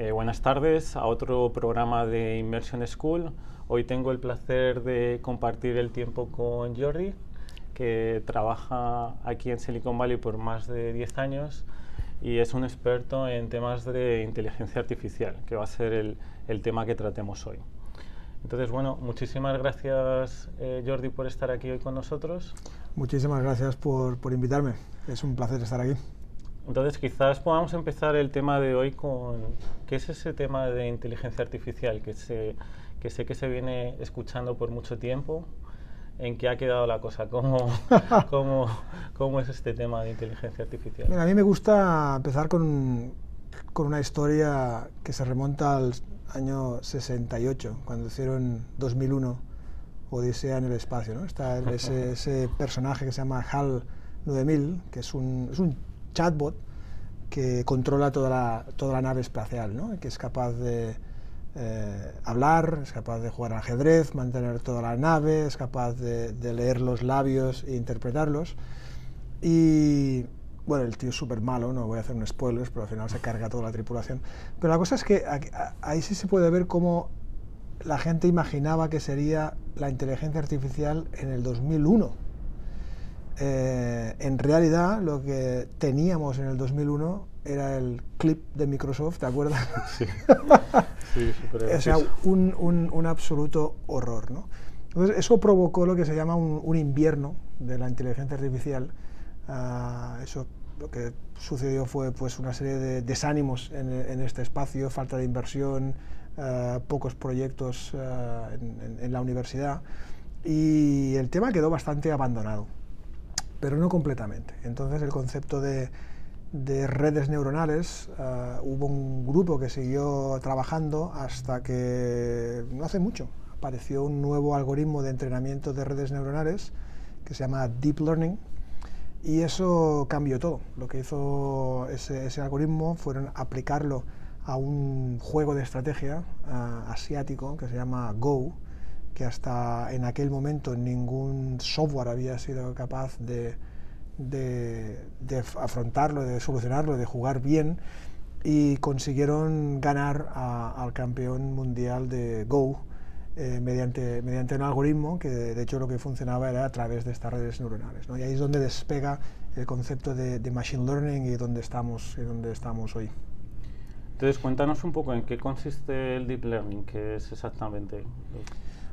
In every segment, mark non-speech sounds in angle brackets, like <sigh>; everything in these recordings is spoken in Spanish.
Eh, buenas tardes a otro programa de Immersion School. Hoy tengo el placer de compartir el tiempo con Jordi, que trabaja aquí en Silicon Valley por más de 10 años y es un experto en temas de inteligencia artificial, que va a ser el, tema que tratemos hoy. Entonces, bueno, muchísimas gracias eh, Jordi por estar aquí hoy con nosotros. Muchísimas gracias por invitarme. Es un placer estar aquí. Entonces, quizás podamos empezar el tema de hoy con qué es ese tema de inteligencia artificial que, se, que sé que se viene escuchando por mucho tiempo. ¿En qué ha quedado la cosa? ¿Cómo, <laughs> cómo, cómo es este tema de inteligencia artificial? Mira, a mí me gusta empezar con, con una historia que se remonta al año 68, cuando hicieron 2001 Odisea en el espacio. ¿no? Está ese, <laughs> ese personaje que se llama HAL 9000, que es un, es un chatbot que controla toda la, toda la nave espacial, que es capaz de eh, hablar, es capaz de jugar al ajedrez, mantener toda la nave, es capaz de, de leer los labios e interpretarlos. Y bueno, el tío es súper malo, no voy a hacer un spoiler, pero al final se carga toda la tripulación. Pero la cosa es que ahí sí se puede ver cómo la gente imaginaba que sería la inteligencia artificial en el 2001 eh, en realidad lo que teníamos en el 2001 era el clip de Microsoft, ¿te acuerdas? <laughs> Sí, <laughs> sí O sea, un, un, un, absoluto horror, ¿no? Entonces, eso provocó lo que se llama un, un invierno de la inteligencia artificial. Uh, eso lo que sucedió fue pues una serie de desánimos en, en este espacio, falta de inversión, uh, pocos proyectos uh, en, en, en la universidad y el tema quedó bastante abandonado pero no completamente. Entonces el concepto de, de redes neuronales, uh, hubo un grupo que siguió trabajando hasta que no hace mucho apareció un nuevo algoritmo de entrenamiento de redes neuronales que se llama Deep Learning y eso cambió todo. Lo que hizo ese, algoritmo fueron aplicarlo a un juego de estrategia uh, asiático que se llama Go, que hasta en aquel momento ningún software había sido capaz de, de, de afrontarlo, de solucionarlo, de jugar bien y consiguieron ganar a, al campeón mundial de Go eh, mediante, mediante un algoritmo que de hecho lo que funcionaba era a través de estas redes neuronales. ¿no? Y ahí es donde despega el concepto de, de machine learning y donde estamos, y donde estamos hoy. Entonces, cuéntanos un poco en qué consiste el deep learning, qué es exactamente.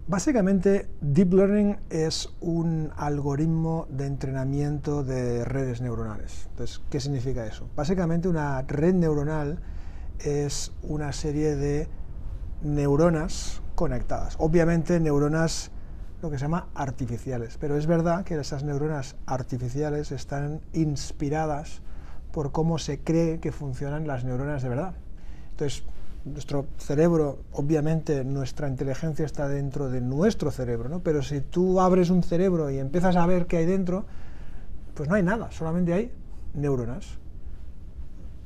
Básicamente, Deep Learning es un algoritmo de entrenamiento de redes neuronales. Entonces, ¿qué significa eso? Básicamente, una red neuronal es una serie de neuronas conectadas. Obviamente, neuronas lo que se llama artificiales, pero es verdad que esas neuronas artificiales están inspiradas por cómo se cree que funcionan las neuronas de verdad. Entonces, nuestro cerebro, obviamente nuestra inteligencia está dentro de nuestro cerebro, ¿no? pero si tú abres un cerebro y empiezas a ver qué hay dentro, pues no hay nada, solamente hay neuronas.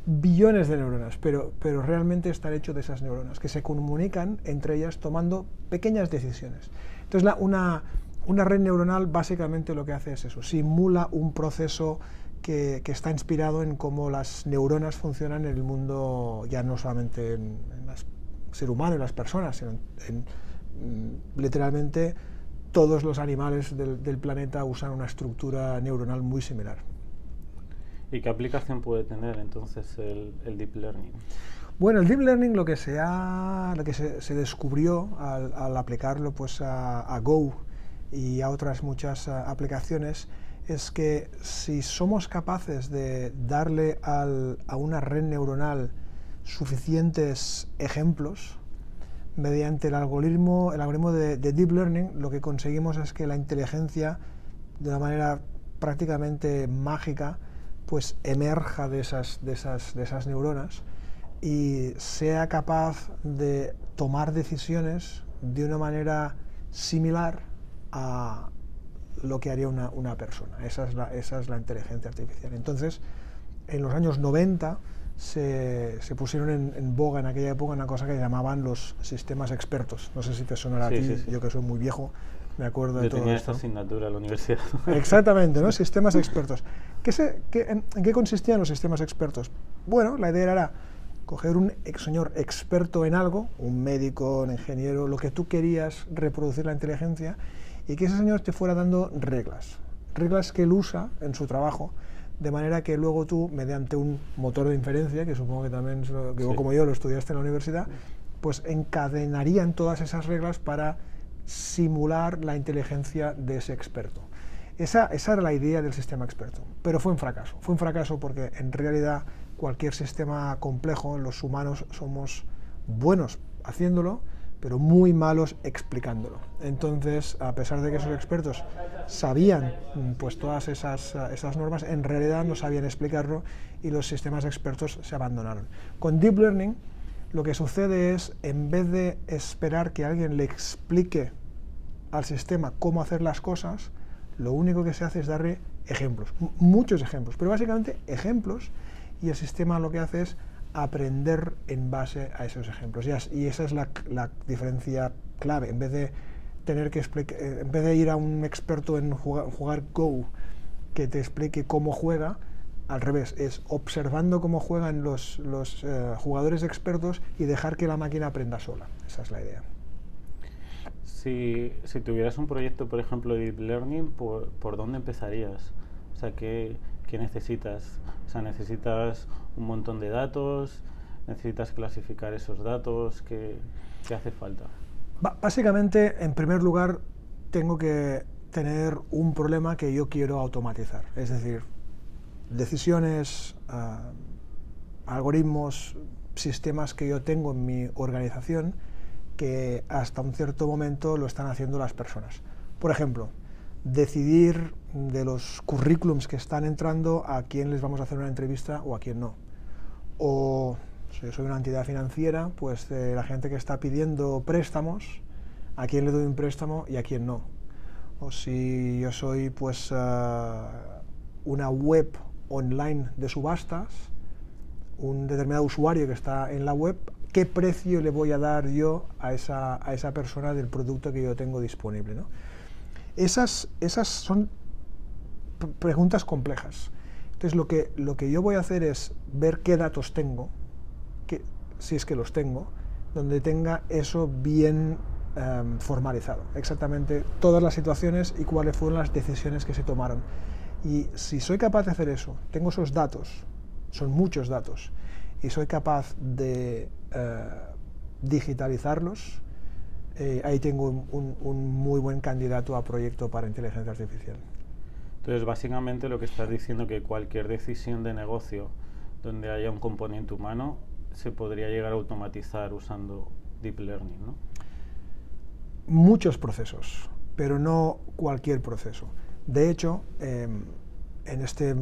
Billones de neuronas, pero, pero realmente están hechos de esas neuronas, que se comunican entre ellas tomando pequeñas decisiones. Entonces, una, una red neuronal básicamente lo que hace es eso, simula un proceso que, que, está inspirado en cómo las neuronas funcionan en el mundo, ya no solamente en, en el ser humano, en las personas, sino en, en, literalmente todos los animales del, del, planeta usan una estructura neuronal muy similar. ¿Y qué aplicación puede tener entonces el, el Deep Learning? Bueno, el Deep Learning lo que se, ha, lo que se, se descubrió al, al, aplicarlo pues a, a, Go y a otras muchas a, aplicaciones es que si somos capaces de darle a una red neuronal suficientes ejemplos, mediante el algoritmo, el algoritmo de, de, Deep Learning, lo que conseguimos es que la inteligencia, de una manera prácticamente mágica, pues emerja de esas, de esas, de esas neuronas y sea capaz de tomar decisiones de una manera similar a, lo que haría una, una persona. Esa es, la, esa es, la, inteligencia artificial. Entonces, en los años 90 se, se pusieron en, en, boga en aquella época una cosa que llamaban los sistemas expertos. No sé si te sonará sí, a ti, sí, sí. yo que soy muy viejo, me acuerdo yo de todo tenía esto. esta asignatura en la universidad. <laughs> Exactamente, ¿no? sistemas expertos. ¿Qué se, qué, en, en, qué consistían los sistemas expertos? Bueno, la idea era coger un señor experto en algo, un médico, un ingeniero, lo que tú querías reproducir la inteligencia, y que ese señor te fuera dando reglas, reglas que él usa en su trabajo, de manera que luego tú, mediante un motor de inferencia, que supongo que también, como yo lo estudiaste en la universidad, pues encadenarían todas esas reglas para simular la inteligencia de ese experto. Esa, esa, era la idea del sistema experto, pero fue un fracaso. Fue un fracaso porque en realidad cualquier sistema complejo, los humanos somos buenos haciéndolo, pero muy malos explicándolo. Entonces, a pesar de que esos expertos sabían mm, pues, todas esas, esas normas, en realidad no sabían explicarlo y los sistemas expertos se abandonaron. Con Deep Learning, lo que sucede es, en vez de esperar que alguien le explique al sistema cómo hacer las cosas, lo único que se hace es darle ejemplos, muchos ejemplos, pero básicamente ejemplos, y el sistema lo que hace es aprender en base a esos ejemplos. Y, esa es la, diferencia clave. En vez de tener que eh, en vez de ir a un experto en jugar, Go que te explique cómo juega, al revés, es observando cómo juegan los, los eh, jugadores expertos y dejar que la máquina aprenda sola. Esa es la idea. Si, si tuvieras un proyecto, por ejemplo, de Deep Learning, ¿por, por dónde empezarías? O sea, ¿qué, ¿qué necesitas? O sea, necesitas un montón de datos, necesitas clasificar esos datos, ¿qué, qué hace falta? básicamente, en primer lugar, tengo que tener un problema que yo quiero automatizar, es decir, decisiones, uh, algoritmos, sistemas que yo tengo en mi organización que hasta un cierto momento lo están haciendo las personas. Por ejemplo, decidir de los currículums que están entrando a quién les vamos a hacer una entrevista o a quién no. O si yo soy una entidad financiera, pues de la gente que está pidiendo préstamos, a quién le doy un préstamo y a quién no. O si yo soy pues ah, una web online de subastas, un determinado usuario que está en la web, ¿qué precio le voy a dar yo a esa, a esa persona del producto que yo tengo disponible? ¿no? Esas, esas son preguntas complejas. Entonces lo que, lo que yo voy a hacer es ver qué datos tengo, que, si es que los tengo, donde tenga eso bien em, formalizado, exactamente todas las situaciones y cuáles fueron las decisiones que se tomaron. Y si soy capaz de hacer eso, tengo esos datos, son muchos datos, y soy capaz de eh, digitalizarlos, eh, ahí tengo un, muy buen candidato a proyecto para inteligencia artificial. Entonces, básicamente lo que estás diciendo que cualquier decisión de negocio donde haya un componente humano se podría llegar a automatizar usando deep learning, ¿no? Muchos procesos, pero no cualquier proceso. De hecho, em, en este,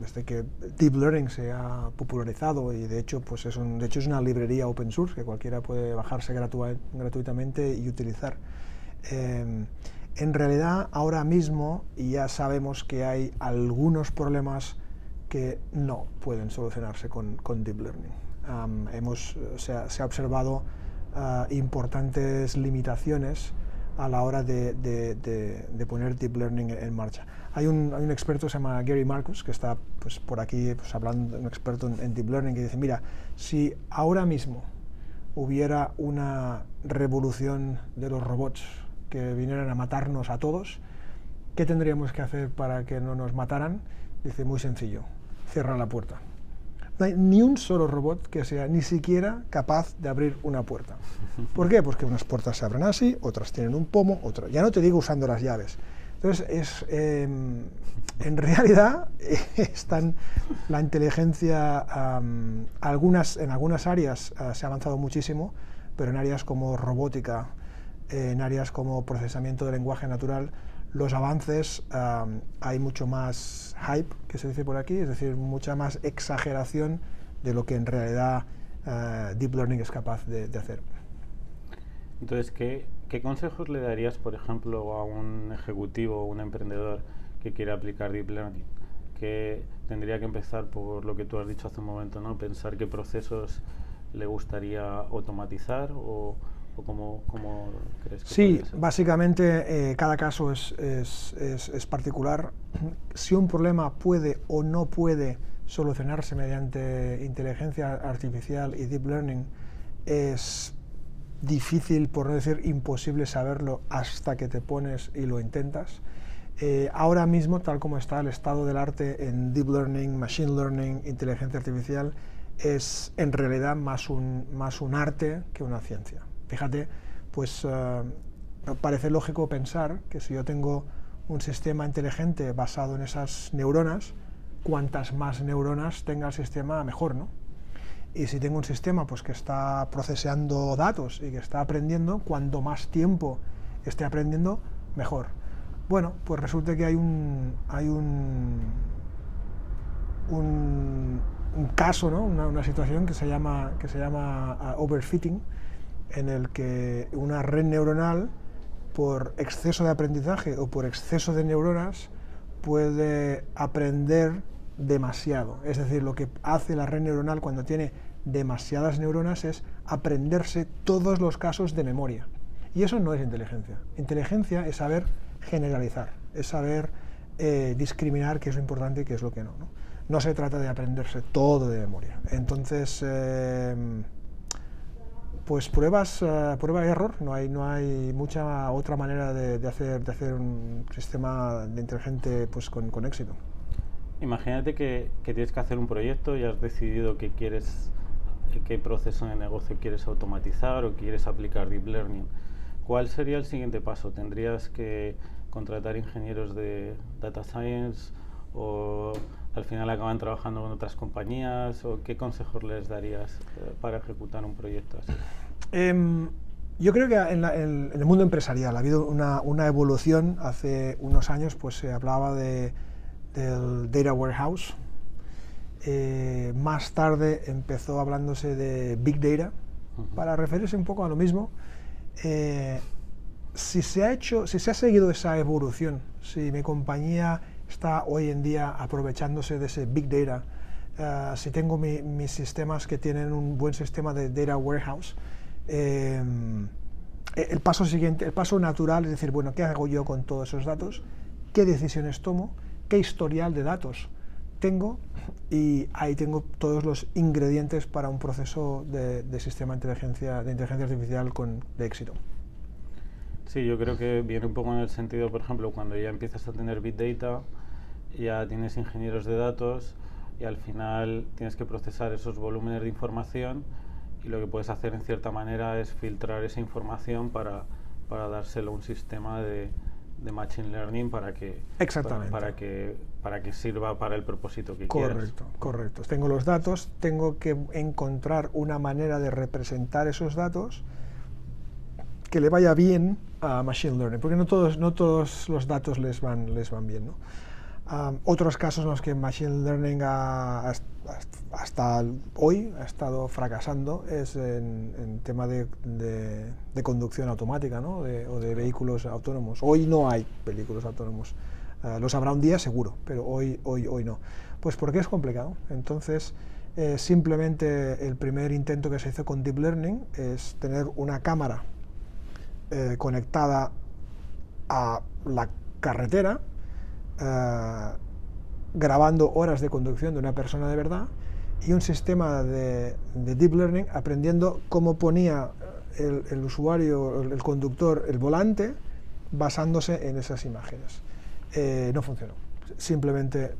desde que Deep Learning se ha popularizado y de hecho, pues es, un, de hecho es una librería open source que cualquiera puede bajarse gratuitamente y utilizar. Em, en realidad, ahora mismo ya sabemos que hay algunos problemas que no pueden solucionarse con, Deep Learning. hemos, se, ha, se, ha, observado ah, importantes limitaciones a la hora de, poner Deep Learning en marcha. Hay un, experto se llama Gary Marcus, que está pues, por aquí pues, hablando, un experto en, Deep Learning, que dice, mira, si ahora mismo hubiera una revolución de los robots que vinieran a matarnos a todos, ¿qué tendríamos que hacer para que no nos mataran? Dice, muy sencillo, cierra la puerta. No hay ni un solo robot que sea ni siquiera capaz de abrir una puerta. <laughs> ¿Por qué? Porque unas puertas se abren así, otras tienen un pomo, otras... Ya no te digo usando las llaves. Entonces, es, em, en realidad, <laughs> están la inteligencia, algunas, en algunas áreas ah, se ha avanzado muchísimo, pero en áreas como robótica, en áreas como procesamiento de lenguaje natural, los avances hay mucho más hype, que se dice por aquí, es decir, mucha más exageración de lo que en realidad ah, Deep Learning es capaz de, hacer. Entonces, ¿qué, ¿qué, consejos le darías, por ejemplo, a un ejecutivo o un emprendedor que quiere aplicar Deep Learning? Que tendría que empezar por lo que tú has dicho hace un momento, ¿no? Pensar qué procesos le gustaría automatizar o, ¿O cómo, crees que Sí, básicamente eh, cada caso es, es, es, particular. Si un problema puede o no puede solucionarse mediante inteligencia artificial y deep learning es difícil, por no decir imposible saberlo hasta que te pones y lo intentas. Eh, ahora mismo, tal como está el estado del arte en deep learning, machine learning, inteligencia artificial, es en realidad más un, más un arte que una ciencia. Fíjate, pues eh, parece lógico pensar que si yo tengo un sistema inteligente basado en esas neuronas, cuantas más neuronas tenga el sistema, mejor, ¿no? Y si tengo un sistema pues, que está procesando datos y que está aprendiendo, cuanto más tiempo esté aprendiendo, mejor. Bueno, pues resulta que hay un, hay un, un, caso, ¿no? una, situación que se llama, que se llama ah, overfitting, en el que una red neuronal, por exceso de aprendizaje o por exceso de neuronas, puede aprender demasiado. Es decir, lo que hace la red neuronal cuando tiene demasiadas neuronas es aprenderse todos los casos de memoria. Y eso no es inteligencia. Inteligencia es saber generalizar, es saber eh, discriminar qué es lo importante y qué es lo que no. No, se trata de aprenderse todo de memoria. Entonces, eh, pues pruebas, uh, prueba y error, no hay, no hay mucha otra manera de, hacer, de hacer un sistema de inteligente pues, con, con éxito. Imagínate que, que, tienes que hacer un proyecto y has decidido que quieres, qué proceso de negocio quieres automatizar o quieres aplicar Deep Learning. ¿Cuál sería el siguiente paso? ¿Tendrías que contratar ingenieros de Data Science o al final acaban trabajando con otras compañías? ¿O qué consejos les darías eh, para ejecutar un proyecto así? Em, yo creo que en, el mundo empresarial ha habido una, una, evolución. Hace unos años pues, se hablaba de, del Data Warehouse. Eh, más tarde empezó hablándose de Big Data, para referirse un poco a lo mismo. Eh, si se ha hecho, si se ha seguido esa evolución, si mi compañía está hoy en día aprovechándose de ese big data, eh, si tengo mis sistemas que tienen un buen sistema de data warehouse, eh, el paso siguiente, el paso natural es decir, bueno, ¿qué hago yo con todos esos datos? ¿Qué decisiones tomo? ¿Qué historial de datos tengo? Y ahí tengo todos los ingredientes para un proceso de, sistema de inteligencia, de inteligencia artificial con, de éxito. Sí, yo creo que viene un poco en el sentido, por ejemplo, cuando ya empiezas a tener Big Data, ya tienes ingenieros de datos y al final tienes que procesar esos volúmenes de información y lo que puedes hacer en cierta manera es filtrar esa información para, para dárselo a un sistema de, de machine learning para que Exactamente. Para, que para que sirva para el propósito que correcto, quieras. Correcto, correcto. Tengo los datos, tengo que encontrar una manera de representar esos datos que le vaya bien a machine learning, porque no todos no todos los datos les van les van bien, ¿no? Otros casos en los que Machine Learning hasta hoy ha estado fracasando es en, en tema de, conducción automática ¿no? o de vehículos autónomos. Hoy no hay vehículos autónomos. Uh, los habrá un día seguro, pero hoy, hoy, hoy no. Pues porque es complicado. Entonces, eh, simplemente el primer intento que se hizo con Deep Learning es tener una cámara eh, conectada a la carretera eh, grabando horas de conducción de una persona de verdad y un sistema de, deep learning aprendiendo cómo ponía el, usuario, el, conductor, el volante basándose en esas imágenes. Eh, no funcionó. Simplemente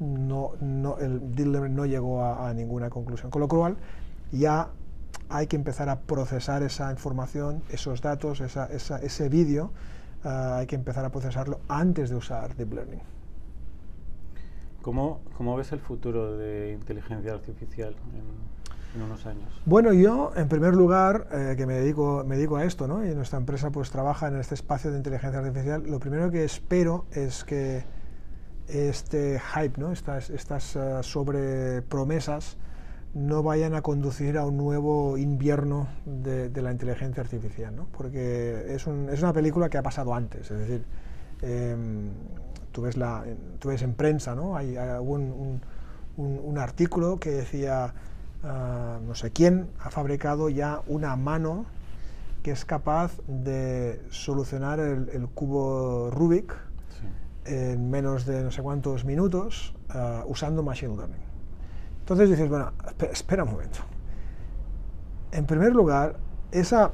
no, el deep learning no llegó a, ninguna conclusión. Con lo cual ya hay que empezar a procesar esa información, esos datos, ese vídeo Ah, hay que empezar a procesarlo antes de usar Deep Learning. ¿Cómo, cómo ves el futuro de inteligencia artificial en, unos años? Bueno, yo, en primer lugar, eh, que me dedico, me dedico a esto, ¿no? y nuestra empresa pues trabaja en este espacio de inteligencia artificial, lo primero que espero es que este hype, ¿no? estas, estas uh, sobre promesas, no vayan a conducir a un nuevo invierno de, la inteligencia artificial, ¿no? porque es, una película que ha pasado antes, es decir, em, tú, ves la, tú ves en prensa, ¿no? hay, un, artículo que decía, ah, no sé quién ha fabricado ya una mano que es capaz de solucionar el, cubo Rubik en menos de no sé cuántos minutos ah, usando Machine Learning. Entonces dices, bueno, espera, un momento. En primer lugar, esa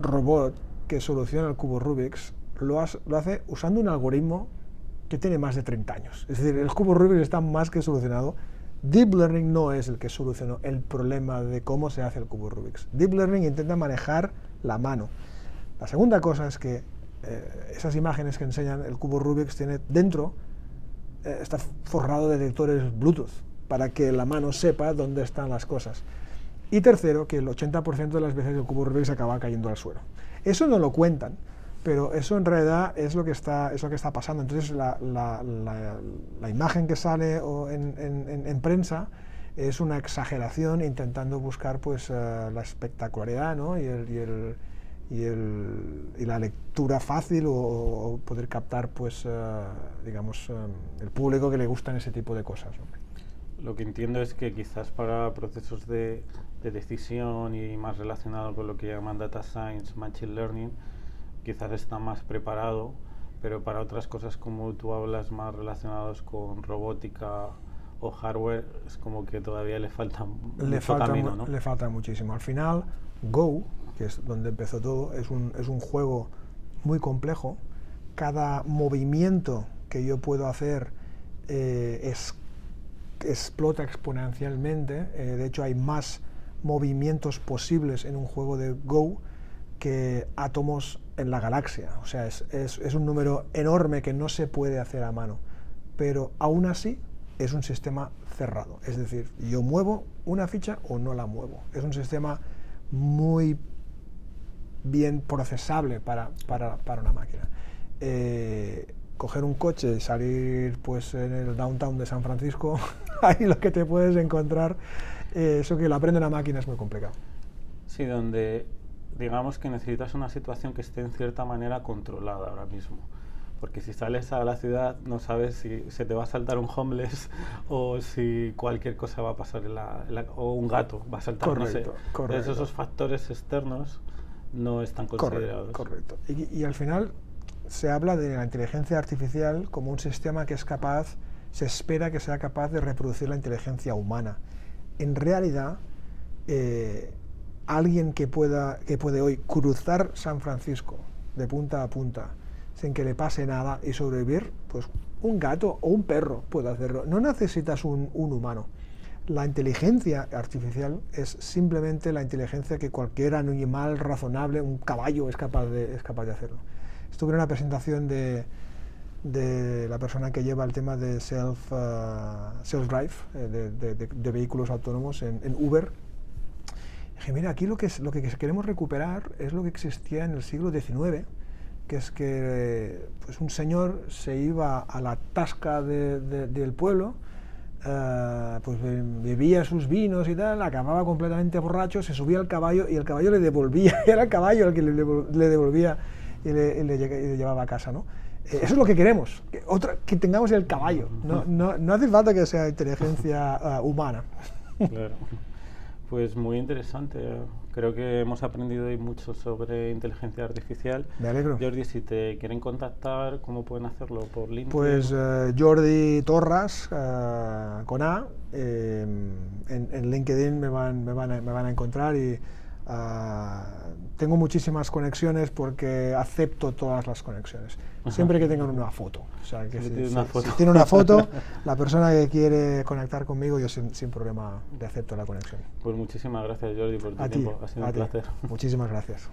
robot que soluciona el cubo Rubik's lo, hace usando un algoritmo que tiene más de 30 años. Es decir, el cubo Rubik está más que solucionado. Deep Learning no es el que solucionó el problema de cómo se hace el cubo Rubik's. Deep Learning intenta manejar la mano. La segunda cosa es que eh, esas imágenes que enseñan el cubo Rubik's tiene dentro eh, está forrado de detectores Bluetooth para que la mano sepa dónde están las cosas. Y tercero, que el 80% de las veces el cubo Rubik se acaba cayendo al suelo. Eso no lo cuentan, pero eso en realidad es lo que está, es que está pasando. Entonces la, la- imagen que sale en, en- en- en prensa es una exageración intentando buscar pues, eh, la espectacularidad ¿no? y, el, y, el- y el- y la lectura fácil o, poder captar pues, eh, digamos, eh, el público que le gustan ese tipo de cosas. Lo que entiendo es que quizás para procesos de, de decisión y más relacionado con lo que llaman data science, machine learning, quizás está más preparado, pero para otras cosas como tú hablas más relacionados con robótica o hardware, es como que todavía le falta le mucho falta, camino, ¿no? le falta muchísimo. Al final, Go, que es donde empezó todo, es un, es un juego muy complejo. Cada movimiento que yo puedo hacer eh, es- explota exponencialmente. Eh, de hecho, hay más movimientos posibles en un juego de Go que átomos en la galaxia. O sea, es, un número enorme que no se puede hacer a mano. Pero aún así es un sistema cerrado. Es decir, yo muevo una ficha o no la muevo. Es un sistema muy bien procesable para una máquina. Eh, coger un coche y salir pues, en el downtown de San Francisco, <laughs> ahí lo que te puedes encontrar, eh, eso que lo aprende una máquina es muy complicado. Sí, donde digamos que necesitas una situación que esté en cierta manera controlada ahora mismo. Porque si sales a la ciudad no sabes si se te va a saltar un homeless <laughs> o si cualquier cosa va a pasar en la, en la- o un gato va a saltar, no sé. Correcto, Entonces correcto. esos factores externos no están considerados. Correcto, correcto. Y, y al final se habla de la inteligencia artificial como un sistema que es capaz, se espera que sea capaz de reproducir la inteligencia humana. En realidad, eh, alguien que pueda que puede hoy cruzar San Francisco de punta a punta sin que le pase nada y sobrevivir, pues un gato o un perro puede hacerlo. No necesitas un, un humano. La inteligencia artificial es simplemente la inteligencia que cualquier animal razonable, un caballo, es capaz de, es capaz de hacerlo. Estuve en una presentación de, de la persona que lleva el tema de self, uh, self-drive, eh, de, de- de- de vehículos autónomos en, Uber. Dije, mira, aquí lo que, es, lo que queremos recuperar es lo que existía en el siglo XIX, que es que pues un señor se iba a la tasca de- de- del pueblo, eh, pues be- bebía sus vinos y tal, acababa completamente borracho, se subía al caballo y el caballo le devolvía, <laughs> era el caballo el que le devolvía y le, y le y le llevaba a casa, ¿no? Eh, Eso es lo que queremos, que, otra, que tengamos el caballo, no, no, no hace falta que sea inteligencia ah, humana. Claro. Pues muy interesante. Creo que hemos aprendido hoy mucho sobre inteligencia artificial. Me alegro. Jordi, si te quieren contactar, ¿cómo pueden hacerlo? ¿Por LinkedIn? Pues eh, Jordi Torras, eh, con A, eh, en, en LinkedIn me van, me, van a, me van a encontrar y ah, tengo muchísimas conexiones porque acepto todas las conexiones, siempre que tengan una foto. O sea, que si, tiene una si- foto. si tiene una foto, <laughs> la persona que quiere conectar conmigo, yo sin, sin problema le acepto la conexión. Pues muchísimas gracias, Jordi, por tu A ti, tiempo. Ha sido un ti. placer. Muchísimas gracias.